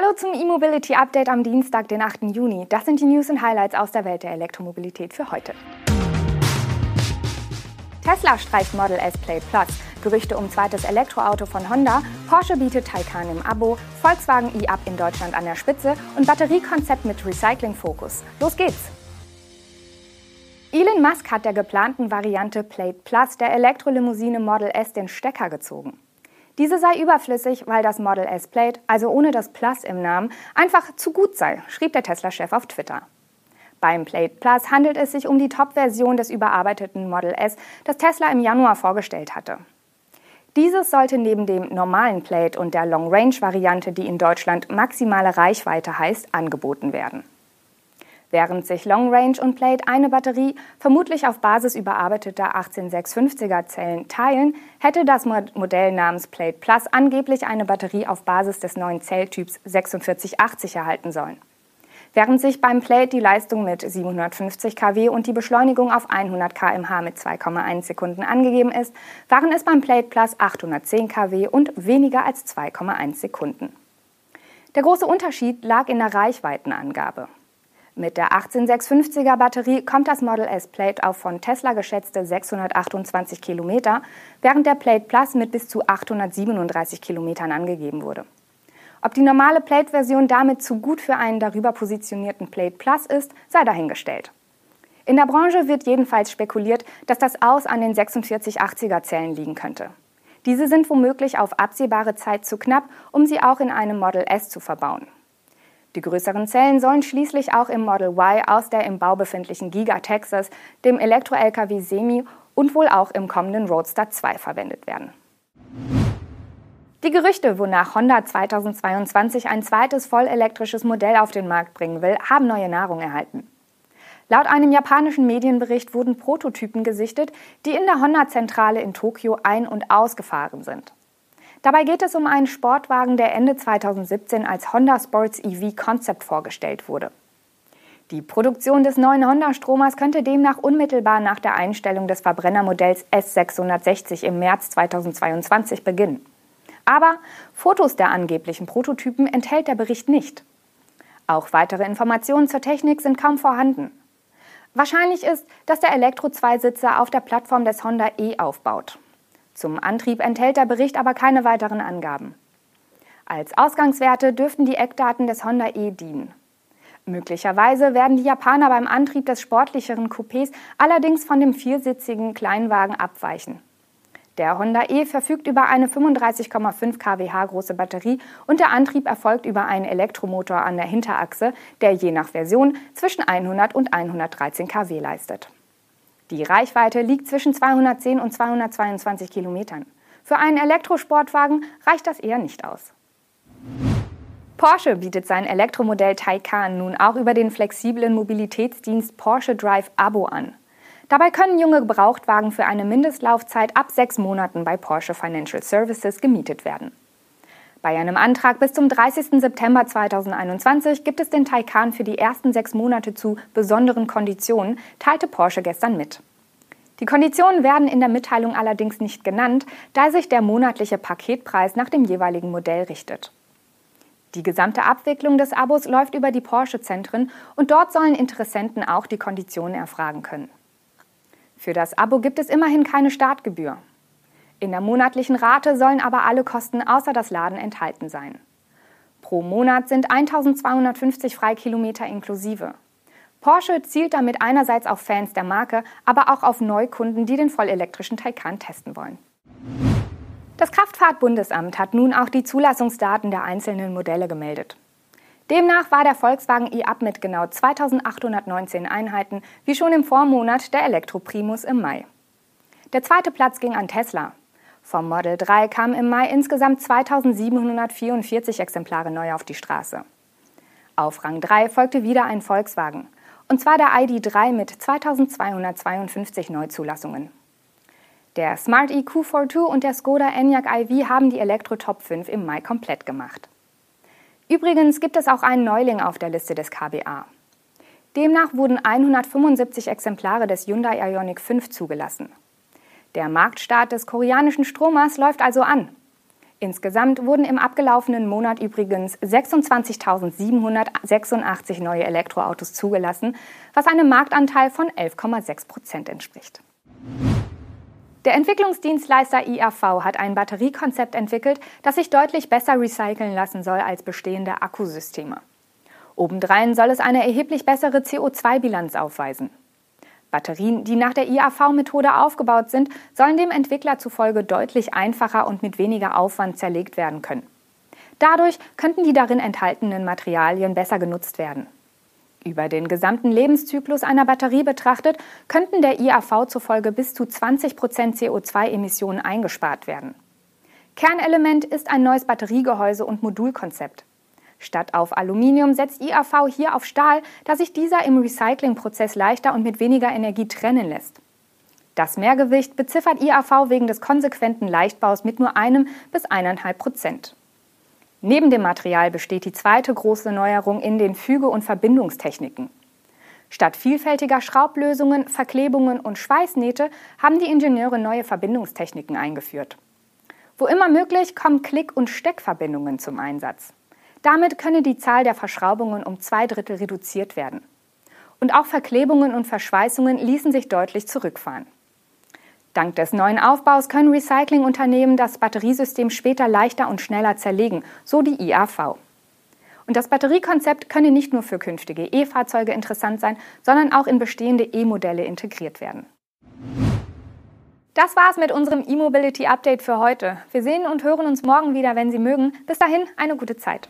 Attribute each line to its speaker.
Speaker 1: Hallo zum E-Mobility Update am Dienstag, den 8. Juni. Das sind die News und Highlights aus der Welt der Elektromobilität für heute. Tesla streicht Model S Play Plus. Gerüchte um zweites Elektroauto von Honda. Porsche bietet Taycan im Abo. Volkswagen e-Up in Deutschland an der Spitze. Und Batteriekonzept mit Recycling-Fokus. Los geht's! Elon Musk hat der geplanten Variante Plate Plus der Elektrolimousine Model S den Stecker gezogen. Diese sei überflüssig, weil das Model S Plate, also ohne das Plus im Namen, einfach zu gut sei, schrieb der Tesla-Chef auf Twitter. Beim Plate Plus handelt es sich um die Top-Version des überarbeiteten Model S, das Tesla im Januar vorgestellt hatte. Dieses sollte neben dem normalen Plate und der Long-Range-Variante, die in Deutschland maximale Reichweite heißt, angeboten werden. Während sich Long Range und Plate eine Batterie vermutlich auf Basis überarbeiteter 18650er Zellen teilen, hätte das Modell namens Plate Plus angeblich eine Batterie auf Basis des neuen Zelltyps 4680 erhalten sollen. Während sich beim Plate die Leistung mit 750 kW und die Beschleunigung auf 100 km/h mit 2,1 Sekunden angegeben ist, waren es beim Plate Plus 810 kW und weniger als 2,1 Sekunden. Der große Unterschied lag in der Reichweitenangabe. Mit der 18650er Batterie kommt das Model S Plate auf von Tesla geschätzte 628 Kilometer, während der Plate Plus mit bis zu 837 Kilometern angegeben wurde. Ob die normale Plate-Version damit zu gut für einen darüber positionierten Plate Plus ist, sei dahingestellt. In der Branche wird jedenfalls spekuliert, dass das Aus an den 4680er Zellen liegen könnte. Diese sind womöglich auf absehbare Zeit zu knapp, um sie auch in einem Model S zu verbauen. Die größeren Zellen sollen schließlich auch im Model Y aus der im Bau befindlichen Giga Texas, dem Elektro-LKW Semi und wohl auch im kommenden Roadster 2 verwendet werden. Die Gerüchte, wonach Honda 2022 ein zweites vollelektrisches Modell auf den Markt bringen will, haben neue Nahrung erhalten. Laut einem japanischen Medienbericht wurden Prototypen gesichtet, die in der Honda-Zentrale in Tokio ein- und ausgefahren sind. Dabei geht es um einen Sportwagen, der Ende 2017 als Honda Sports EV Concept vorgestellt wurde. Die Produktion des neuen Honda-Stromers könnte demnach unmittelbar nach der Einstellung des Verbrennermodells S660 im März 2022 beginnen. Aber Fotos der angeblichen Prototypen enthält der Bericht nicht. Auch weitere Informationen zur Technik sind kaum vorhanden. Wahrscheinlich ist, dass der Elektro-Zweisitzer auf der Plattform des Honda E aufbaut. Zum Antrieb enthält der Bericht aber keine weiteren Angaben. Als Ausgangswerte dürften die Eckdaten des Honda E dienen. Möglicherweise werden die Japaner beim Antrieb des sportlicheren Coupés allerdings von dem viersitzigen Kleinwagen abweichen. Der Honda E verfügt über eine 35,5 kWh große Batterie und der Antrieb erfolgt über einen Elektromotor an der Hinterachse, der je nach Version zwischen 100 und 113 kW leistet. Die Reichweite liegt zwischen 210 und 222 Kilometern. Für einen Elektrosportwagen reicht das eher nicht aus. Porsche bietet sein Elektromodell Taycan nun auch über den flexiblen Mobilitätsdienst Porsche Drive Abo an. Dabei können junge Gebrauchtwagen für eine Mindestlaufzeit ab sechs Monaten bei Porsche Financial Services gemietet werden. Bei einem Antrag bis zum 30. September 2021 gibt es den Taycan für die ersten sechs Monate zu besonderen Konditionen, teilte Porsche gestern mit. Die Konditionen werden in der Mitteilung allerdings nicht genannt, da sich der monatliche Paketpreis nach dem jeweiligen Modell richtet. Die gesamte Abwicklung des Abos läuft über die Porsche-Zentren und dort sollen Interessenten auch die Konditionen erfragen können. Für das Abo gibt es immerhin keine Startgebühr. In der monatlichen Rate sollen aber alle Kosten außer das Laden enthalten sein. Pro Monat sind 1250 Freikilometer inklusive. Porsche zielt damit einerseits auf Fans der Marke, aber auch auf Neukunden, die den vollelektrischen Taycan testen wollen. Das Kraftfahrtbundesamt hat nun auch die Zulassungsdaten der einzelnen Modelle gemeldet. Demnach war der Volkswagen e-Up mit genau 2819 Einheiten wie schon im Vormonat der Elektroprimus im Mai. Der zweite Platz ging an Tesla vom Model 3 kamen im Mai insgesamt 2744 Exemplare neu auf die Straße. Auf Rang 3 folgte wieder ein Volkswagen, und zwar der ID3 mit 2252 Neuzulassungen. Der Smart EQ42 und der Skoda Enyaq iV haben die Elektro Top 5 im Mai komplett gemacht. Übrigens gibt es auch einen Neuling auf der Liste des KBA. Demnach wurden 175 Exemplare des Hyundai Ioniq 5 zugelassen. Der Marktstart des koreanischen Stromers läuft also an. Insgesamt wurden im abgelaufenen Monat übrigens 26.786 neue Elektroautos zugelassen, was einem Marktanteil von 11,6 Prozent entspricht. Der Entwicklungsdienstleister IAV hat ein Batteriekonzept entwickelt, das sich deutlich besser recyceln lassen soll als bestehende Akkusysteme. Obendrein soll es eine erheblich bessere CO2-Bilanz aufweisen. Batterien, die nach der IAV-Methode aufgebaut sind, sollen dem Entwickler zufolge deutlich einfacher und mit weniger Aufwand zerlegt werden können. Dadurch könnten die darin enthaltenen Materialien besser genutzt werden. Über den gesamten Lebenszyklus einer Batterie betrachtet, könnten der IAV zufolge bis zu 20 Prozent CO2-Emissionen eingespart werden. Kernelement ist ein neues Batteriegehäuse und Modulkonzept. Statt auf Aluminium setzt IAV hier auf Stahl, da sich dieser im Recyclingprozess leichter und mit weniger Energie trennen lässt. Das Mehrgewicht beziffert IAV wegen des konsequenten Leichtbaus mit nur einem bis eineinhalb Prozent. Neben dem Material besteht die zweite große Neuerung in den Füge- und Verbindungstechniken. Statt vielfältiger Schraublösungen, Verklebungen und Schweißnähte haben die Ingenieure neue Verbindungstechniken eingeführt. Wo immer möglich kommen Klick- und Steckverbindungen zum Einsatz. Damit könne die Zahl der Verschraubungen um zwei Drittel reduziert werden. Und auch Verklebungen und Verschweißungen ließen sich deutlich zurückfahren. Dank des neuen Aufbaus können Recyclingunternehmen das Batteriesystem später leichter und schneller zerlegen, so die IAV. Und das Batteriekonzept könne nicht nur für künftige E-Fahrzeuge interessant sein, sondern auch in bestehende E-Modelle integriert werden. Das war's mit unserem E-Mobility Update für heute. Wir sehen und hören uns morgen wieder, wenn Sie mögen. Bis dahin eine gute Zeit.